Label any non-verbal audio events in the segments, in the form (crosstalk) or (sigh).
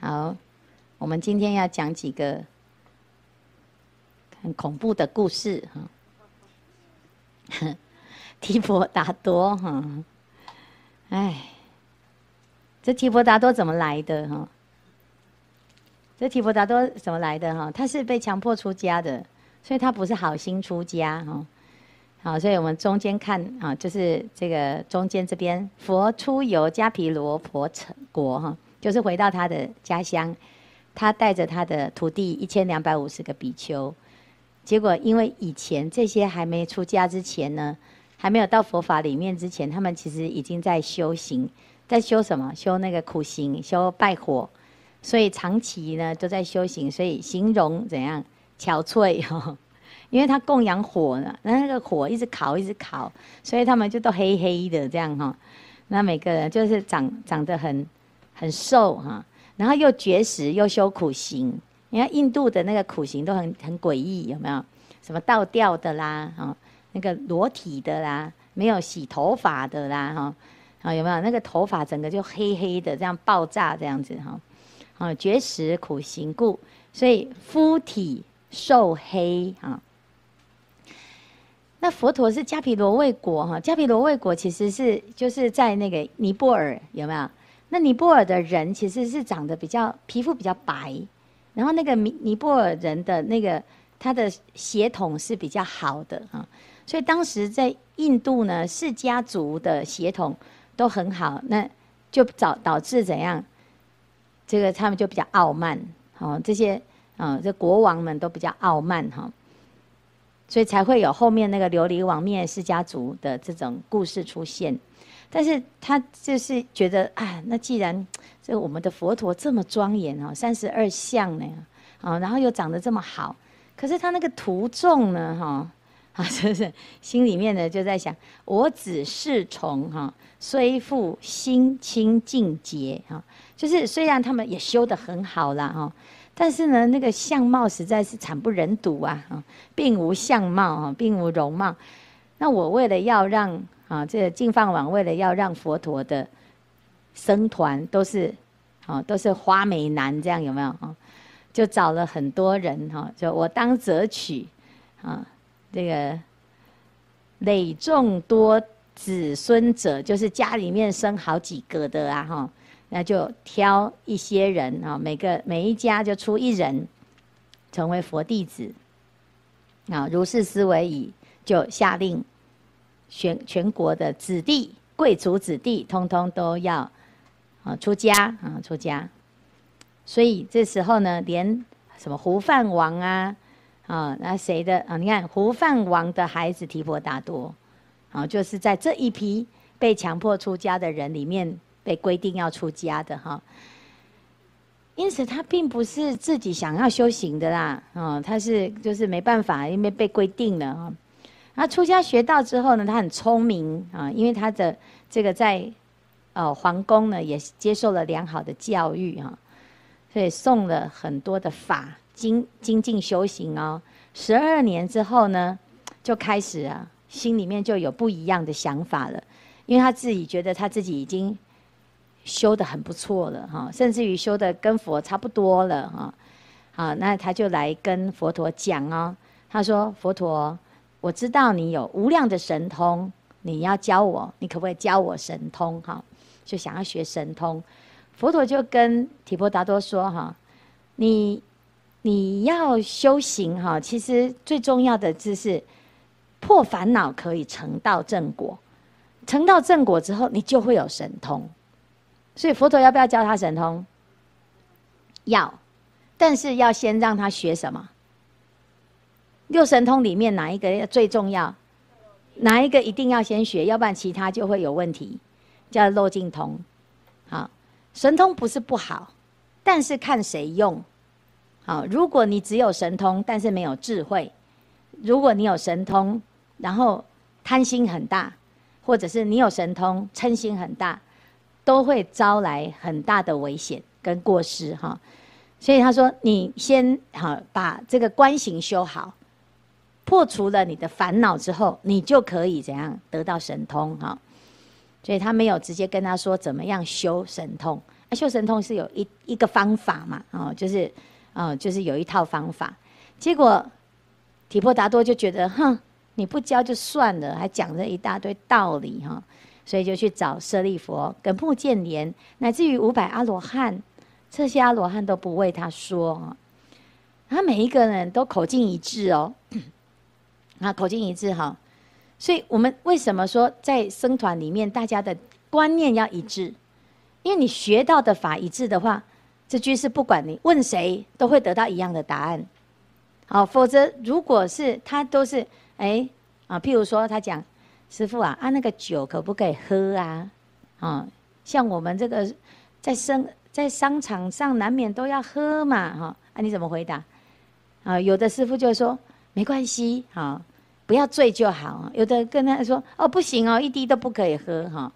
好，我们今天要讲几个很恐怖的故事哈。(laughs) 提婆达多哈，哎，这提婆达多怎么来的哈？这提婆达多怎么来的哈？他是被强迫出家的，所以他不是好心出家哈。好，所以我们中间看啊，就是这个中间这边，佛出游迦毗罗婆城国哈。就是回到他的家乡，他带着他的徒弟一千两百五十个比丘，结果因为以前这些还没出家之前呢，还没有到佛法里面之前，他们其实已经在修行，在修什么？修那个苦行，修拜火，所以长期呢都在修行，所以形容怎样憔悴哈？(laughs) 因为他供养火呢，那那个火一直烤，一直烤，所以他们就都黑黑的这样哈。那每个人就是长长得很。很瘦哈，然后又绝食又修苦行。你看印度的那个苦行都很很诡异，有没有？什么倒吊的啦，哈，那个裸体的啦，没有洗头发的啦，哈，啊有没有？那个头发整个就黑黑的，这样爆炸这样子哈，啊绝食苦行故，所以肤体瘦黑哈。那佛陀是迦毗罗卫国哈，迦毗罗卫国其实是就是在那个尼泊尔，有没有？那尼泊尔的人其实是长得比较皮肤比较白，然后那个尼尼泊尔人的那个他的血统是比较好的啊，所以当时在印度呢，释迦族的血统都很好，那就导导致怎样？这个他们就比较傲慢，哦，这些啊，这国王们都比较傲慢哈，所以才会有后面那个琉璃王灭释迦族的这种故事出现。但是他就是觉得啊，那既然这我们的佛陀这么庄严哦，三十二相呢，啊，然后又长得这么好，可是他那个徒众呢，哈，(laughs) 啊，就是心里面呢就在想，我子侍从哈，虽复心清净洁哈，就是虽然他们也修得很好啦哈，但是呢，那个相貌实在是惨不忍睹啊，并无相貌啊，并无容貌，那我为了要让啊，这个净饭王为了要让佛陀的僧团都是，啊，都是花美男，这样有没有啊？就找了很多人哈，就我当择取，啊，这个累众多子孙者，就是家里面生好几个的啊哈，那就挑一些人啊，每个每一家就出一人成为佛弟子，啊，如是思维已，就下令。全全国的子弟、贵族子弟，通通都要啊出家啊出家。所以这时候呢，连什么胡饭王啊啊，那谁的啊？你看胡饭王的孩子提婆达多，啊，就是在这一批被强迫出家的人里面被规定要出家的哈。因此他并不是自己想要修行的啦，啊，他是就是没办法，因为被规定了啊。他出家学道之后呢，他很聪明啊，因为他的这个在呃皇宫呢也接受了良好的教育哈，所以诵了很多的法精精进修行哦。十二年之后呢，就开始啊，心里面就有不一样的想法了，因为他自己觉得他自己已经修得很不错了哈，甚至于修得跟佛差不多了哈。好，那他就来跟佛陀讲哦，他说佛陀。我知道你有无量的神通，你要教我，你可不可以教我神通？哈，就想要学神通。佛陀就跟提婆达多说：哈，你你要修行哈，其实最重要的就是破烦恼，可以成道正果。成道正果之后，你就会有神通。所以佛陀要不要教他神通？要，但是要先让他学什么？六神通里面哪一个最重要？哪一个一定要先学？要不然其他就会有问题。叫漏尽通。好，神通不是不好，但是看谁用。好，如果你只有神通，但是没有智慧；如果你有神通，然后贪心很大，或者是你有神通嗔心很大，都会招来很大的危险跟过失哈。所以他说：“你先好把这个观行修好。”破除了你的烦恼之后，你就可以怎样得到神通哈？所以他没有直接跟他说怎么样修神通，啊，修神通是有一一个方法嘛，哦，就是，哦，就是有一套方法。结果提婆达多就觉得，哼，你不教就算了，还讲了一大堆道理哈，所以就去找舍利佛跟目犍连，乃至于五百阿罗汉，这些阿罗汉都不为他说啊。他每一个人都口径一致哦，啊，口径一致哈。所以我们为什么说在僧团里面，大家的观念要一致？因为你学到的法一致的话，这居士不管你问谁，都会得到一样的答案。好，否则如果是他都是哎啊，譬如说他讲师傅啊，啊那个酒可不可以喝啊？啊，像我们这个在生在商场上难免都要喝嘛，哈啊你怎么回答？啊，有的师傅就说没关系，哈。不要醉就好。有的跟他说：“哦，不行哦，一滴都不可以喝。”哈，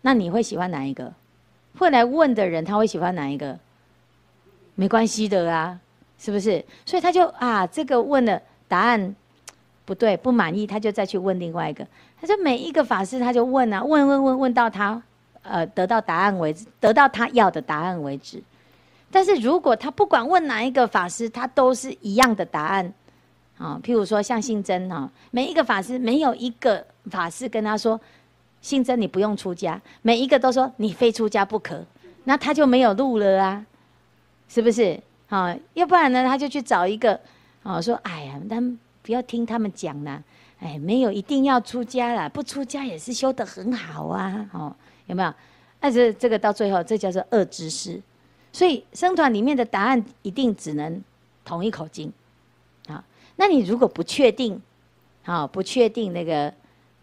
那你会喜欢哪一个？会来问的人他会喜欢哪一个？没关系的啊，是不是？所以他就啊，这个问了答案不对，不满意，他就再去问另外一个。他说每一个法师他就问啊，问问问问到他呃得到答案为止，得到他要的答案为止。但是如果他不管问哪一个法师，他都是一样的答案。啊，譬如说像信真哈，每一个法师没有一个法师跟他说，信真你不用出家，每一个都说你非出家不可，那他就没有路了啊，是不是？啊，要不然呢，他就去找一个，啊，说哎呀，他们不要听他们讲啦，哎，没有一定要出家啦，不出家也是修得很好啊，哦，有没有？但是这个到最后，这叫做恶知识，所以僧团里面的答案一定只能同一口径。那你如果不确定，啊，不确定那个，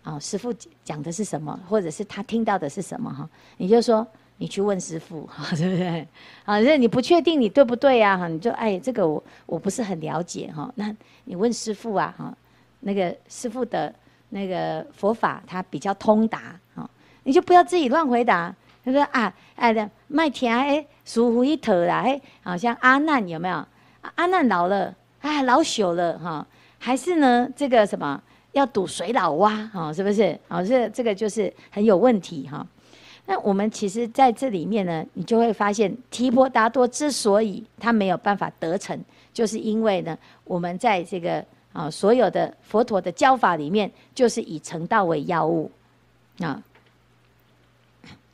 啊，师傅讲的是什么，或者是他听到的是什么哈，你就说你去问师傅，哈，(laughs) 对不对？啊，那你不确定你对不对呀？哈，你就哎，这个我我不是很了解哈，那你问师傅啊，哈，那个师傅的那个佛法他比较通达，哈，你就不要自己乱回答。他说啊，哎的麦田哎，舒服一头啦，哎，好像阿难有没有？阿难老了。啊，老朽了哈，还是呢？这个什么要堵水老蛙哈，是不是？哦，这这个就是很有问题哈。那我们其实在这里面呢，你就会发现，提婆达多之所以他没有办法得逞，就是因为呢，我们在这个啊所有的佛陀的教法里面，就是以成道为要务啊。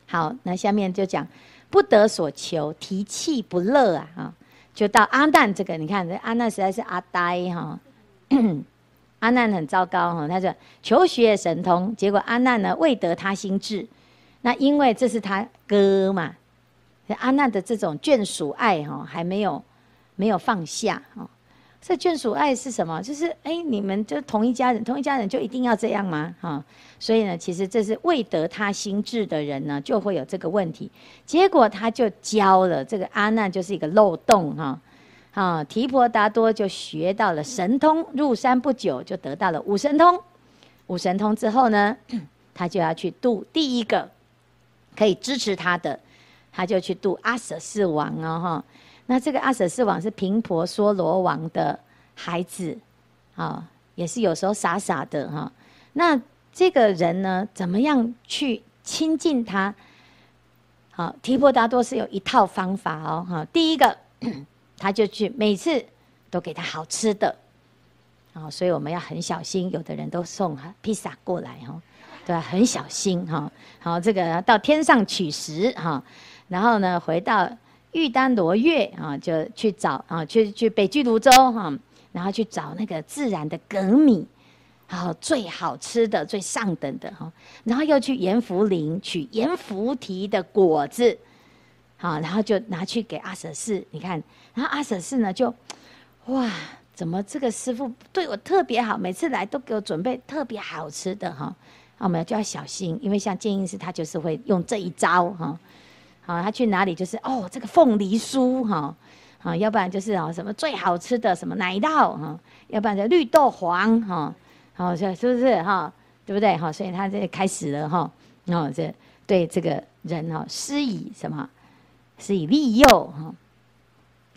好，那下面就讲不得所求，提气不乐啊啊。就到阿难这个，你看这阿难实在是阿呆哈，(clears throat) 阿难很糟糕哈，他说求学神通，结果阿难呢未得他心智，那因为这是他哥嘛，阿难的这种眷属爱哈还没有没有放下哈。这眷属爱是什么？就是哎，你们就同一家人，同一家人就一定要这样吗？哈，所以呢，其实这是未得他心智的人呢，就会有这个问题。结果他就教了这个阿难，就是一个漏洞哈。啊，提婆达多就学到了神通，入山不久就得到了五神通。五神通之后呢，(clears throat) 他就要去度第一个可以支持他的，他就去度阿舍四王哦哈。那这个阿舍世王是频婆娑罗王的孩子，啊，也是有时候傻傻的哈。那这个人呢，怎么样去亲近他？好，提婆达多是有一套方法哦，哈。第一个，(clears throat) 他就去每次都给他好吃的，啊，所以我们要很小心。有的人都送披萨过来哈，对吧？很小心哈。好，这个到天上取食哈，然后呢，回到。玉丹罗月啊，就去找啊，去去北俱芦洲哈，然后去找那个自然的粳米，然后最好吃的、最上等的哈，然后又去阎浮林取阎浮提的果子，好，然后就拿去给阿舍氏，你看，然后阿舍氏呢就，哇，怎么这个师傅对我特别好，每次来都给我准备特别好吃的哈，那我们就要小心，因为像建议师他就是会用这一招哈。好，他去哪里就是哦，这个凤梨酥哈，啊，要不然就是啊什么最好吃的什么奶酪哈，要不然就绿豆黄哈，好，是是不是哈？对不对哈？所以他这开始了哈，然后这对这个人哈施以什么？施以利诱哈，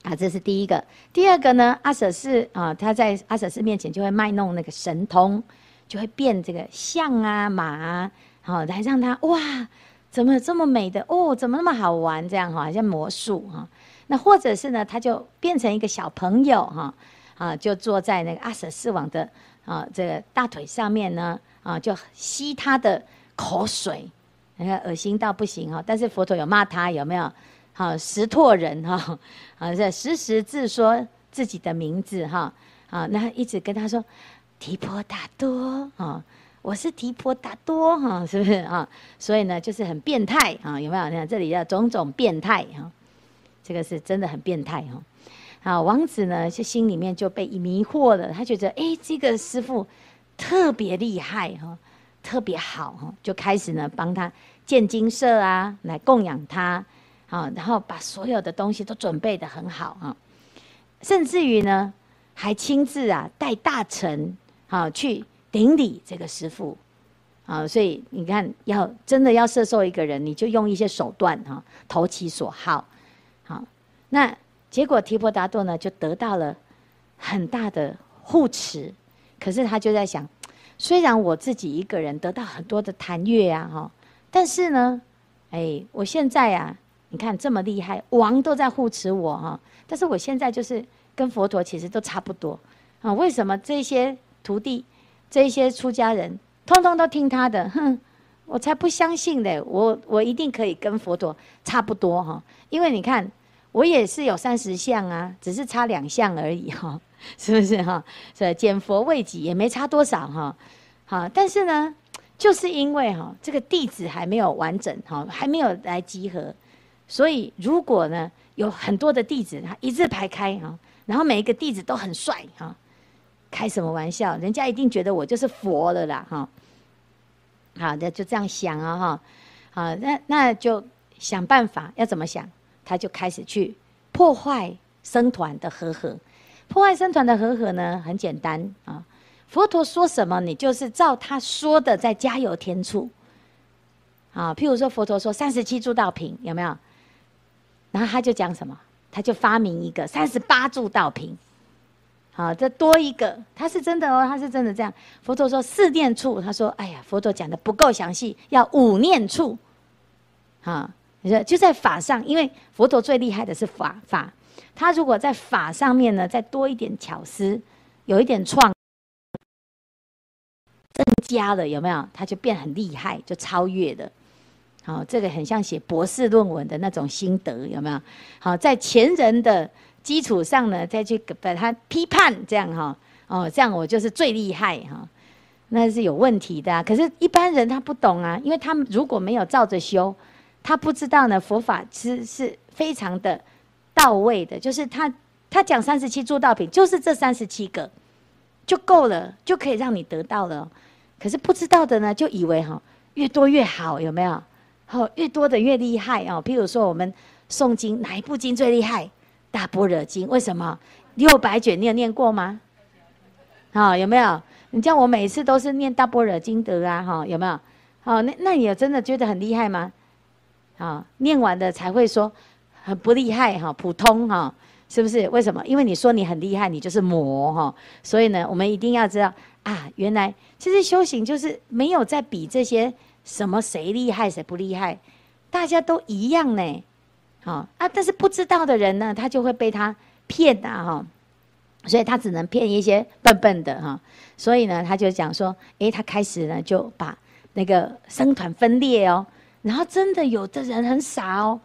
啊，这是第一个。第二个呢，阿舍氏啊，他在阿舍氏面前就会卖弄那个神通，就会变这个象啊马啊，好来让他哇。怎么这么美的哦？怎么那么好玩？这样哈，好像魔术哈。那或者是呢，他就变成一个小朋友哈，啊，就坐在那个阿舍世王的啊这个大腿上面呢，啊，就吸他的口水，你看恶心到不行哈。但是佛陀有骂他有没有？好，实唾人哈，啊，这时时自说自己的名字哈，啊，那一直跟他说提婆达多啊。我是提婆达多哈，是不是啊？所以呢，就是很变态啊，有没有？你看这里的种种变态哈，这个是真的很变态哈。啊，王子呢，就心里面就被迷惑了，他觉得哎，这个师父特别厉害哈，特别好哈，就开始呢帮他建精舍啊，来供养他啊，然后把所有的东西都准备得很好啊，甚至于呢，还亲自啊带大臣啊去。顶礼这个师父，啊，所以你看，要真的要摄受一个人，你就用一些手段哈，投其所好，好，那结果提婆达多呢，就得到了很大的护持，可是他就在想，虽然我自己一个人得到很多的谈悦啊，哈，但是呢，哎，我现在啊，你看这么厉害，王都在护持我哈，但是我现在就是跟佛陀其实都差不多。啊，为什么这些徒弟？这些出家人通通都听他的，(laughs) 哼，我才不相信嘞！我我一定可以跟佛陀差不多哈，因为你看我也是有三十相啊，只是差两相而已哈，(laughs) 是不是哈？所以见佛未己也没差多少哈，好，但是呢，就是因为哈这个弟子还没有完整哈，还没有来集合，所以如果呢有很多的弟子他一字排开哈，然后每一个弟子都很帅哈。开什么玩笑？人家一定觉得我就是佛了啦，哈。好的，就这样想啊，哈。好，那那就想办法，要怎么想？他就开始去破坏僧团的和合。破坏僧团的和合呢，很简单啊。佛陀说什么，你就是照他说的再加油添醋。啊，譬如说佛陀说三十七助道品有没有？然后他就讲什么？他就发明一个三十八助道品。好，这多一个，他是真的哦，他是真的这样。佛陀说四念处，他说：“哎呀，佛陀讲的不够详细，要五念处。”啊，你说就在法上，因为佛陀最厉害的是法法，他如果在法上面呢，再多一点巧思，有一点创，增加了有没有？他就变很厉害，就超越了。好，这个很像写博士论文的那种心得，有没有？好，在前人的。基础上呢，再去把它批判，这样哈，哦，这样我就是最厉害哈，那是有问题的。可是，一般人他不懂啊，因为他如果没有照着修，他不知道呢，佛法是是非常的到位的，就是他他讲三十七诸道品，就是这三十七个就够了，就可以让你得到了。可是不知道的呢，就以为哈越多越好，有没有？好，越多的越厉害哦。譬如说，我们诵经哪一部经最厉害？大般若经为什么六百卷？你有念过吗？好，有没有？你叫我每次都是念大般若经得啊？哈，有没有？好，那那你有真的觉得很厉害吗？好，念完的才会说很不厉害哈，普通哈，是不是？为什么？因为你说你很厉害，你就是魔哈。所以呢，我们一定要知道啊，原来其实修行就是没有在比这些什么谁厉害谁不厉害，大家都一样呢。好啊，但是不知道的人呢，他就会被他骗呐哈，所以他只能骗一些笨笨的哈。所以呢，他就讲说，诶，他开始呢就把那个僧团分裂哦，然后真的有的人很傻哦，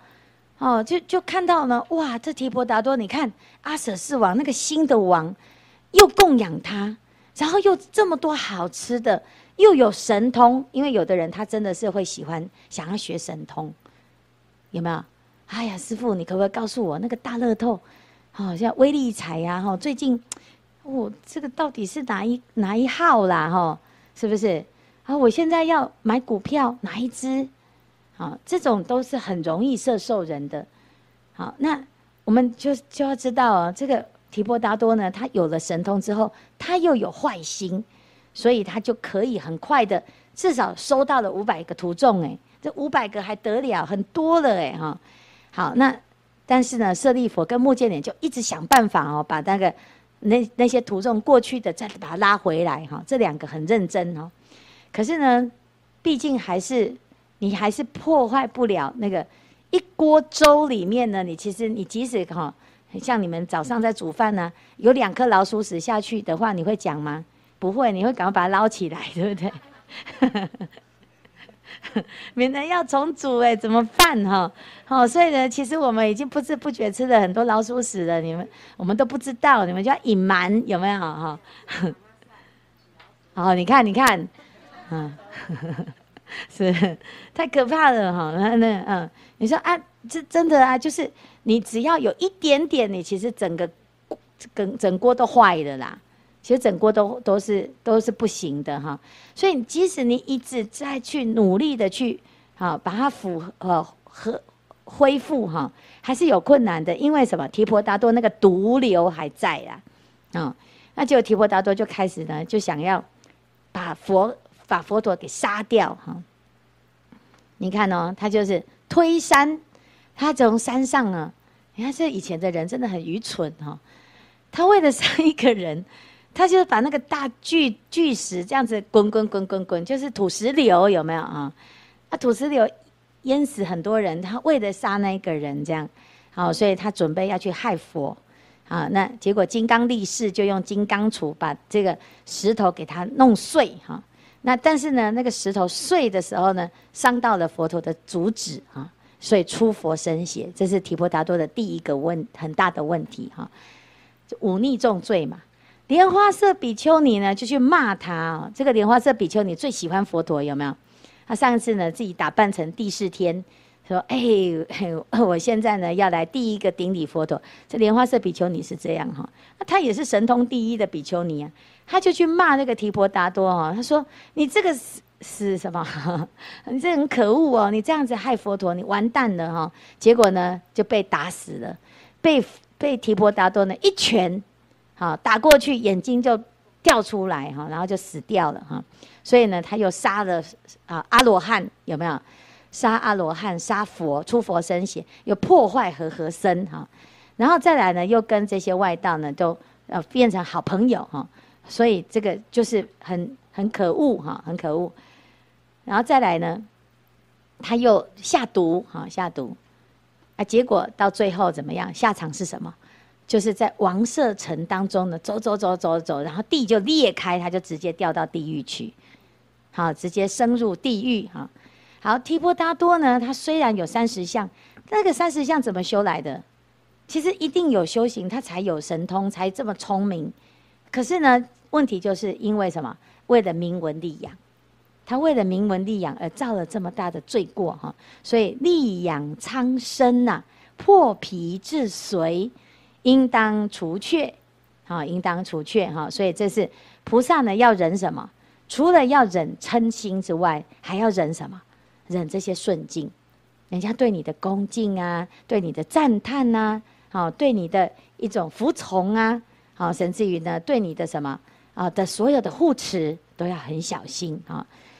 哦，就就看到呢，哇，这提婆达多，你看阿舍世王那个新的王，又供养他，然后又这么多好吃的，又有神通，因为有的人他真的是会喜欢想要学神通，有没有？哎呀，师傅，你可不可以告诉我那个大乐透，好像威力彩呀，哈，最近，(tsk) 我这个到底是哪一哪一号啦，哈，是不是？啊，我现在要买股票，哪一支？好，这种都是很容易摄受人的。好，那我们就就要知道哦，这个提婆达多呢，他有了神通之后，他又有坏心，所以他就可以很快的，至少收到了五百个徒众，哎，这五百个还得了，很多了，哎，哈。好，那但是呢，舍利佛跟目犍连就一直想办法哦，把那个那那些徒众过去的再把它拉回来哈。这两个很认真哦，可是呢，毕竟还是你还是破坏不了那个一锅粥里面呢。你其实你即使哈，像你们早上在煮饭呢，有两颗老鼠屎下去的话，你会讲吗？不会，你会赶快把它捞起来，对不对？(laughs) (laughs) 免得要重组哎，怎么办哈？好，所以呢，其实我们已经不知不觉吃了很多老鼠屎了，你们我们都不知道，你们就要隐瞒，有没有哈？好，你看，你看，嗯，(laughs) 是太可怕了哈。那那嗯，你说啊，这真的啊，就是你只要有一点点，你其实整个整整锅都坏了啦。其实整锅都都是都是不行的哈，所以即使你一直在去努力的去好把它复呃和恢复哈，还是有困难的，因为什么？提婆达多那个毒瘤还在啊，啊，那就提婆达多就开始呢，就想要把佛把佛陀给杀掉哈。你看哦，他就是推山，他从山上啊，你看这以前的人真的很愚蠢哈，他为了杀一个人。他就是把那个大巨巨石这样子滚滚滚滚滚，就是土石流有没有啊？啊，土石流淹死很多人。他为了杀那一个人，这样好，所以他准备要去害佛啊。那结果金刚力士就用金刚杵把这个石头给他弄碎哈。那但是呢，那个石头碎的时候呢，伤到了佛陀的足趾啊，所以出佛身血。这是提婆达多的第一个问很大的问题哈，忤逆重罪嘛。莲花色比丘尼呢，就去骂他哦。这个莲花色比丘尼最喜欢佛陀，有没有？他上次呢，自己打扮成帝释天，说：“哎、欸，(laughs) 我现在呢要来第一个顶礼佛陀。”这莲花色比丘尼是这样哈，那他也是神通第一的比丘尼啊。他就去骂那个提婆达多哦，他说：“你这个是是什么？(laughs) 你这很可恶哦！你这样子害佛陀，你完蛋了哈！”结果呢，就被打死了，被被提婆达多呢一拳。好，打过去眼睛就掉出来哈，然后就死掉了哈。所以呢，他又杀了啊阿罗汉，有没有？杀阿罗汉，杀佛，出佛身血，又破坏和合身哈。然后再来呢，又跟这些外道呢都呃变成好朋友哈。所以这个就是很很可恶哈，很可恶。然后再来呢，他又下毒哈，下毒啊，结果到最后怎么样？下场是什么？就是在王舍城当中呢，走走走走走，然后地就裂开，他就直接掉到地狱去，好，直接升入地狱哈。好，提婆达多呢，他虽然有三十相，那个三十相怎么修来的？其实一定有修行，他才有神通，才这么聪明。可是呢，问题就是因为什么？为了名闻利养，他为了名闻利养而造了这么大的罪过哈。所以利养苍生呐，破皮至髓。应当除却，啊，应当除却哈。所以这是菩萨呢，要忍什么？除了要忍嗔心之外，还要忍什么？忍这些顺境，人家对你的恭敬啊，对你的赞叹呐，好，对你的一种服从啊，好，甚至于呢，对你的什么啊的所有的护持都要很小心啊。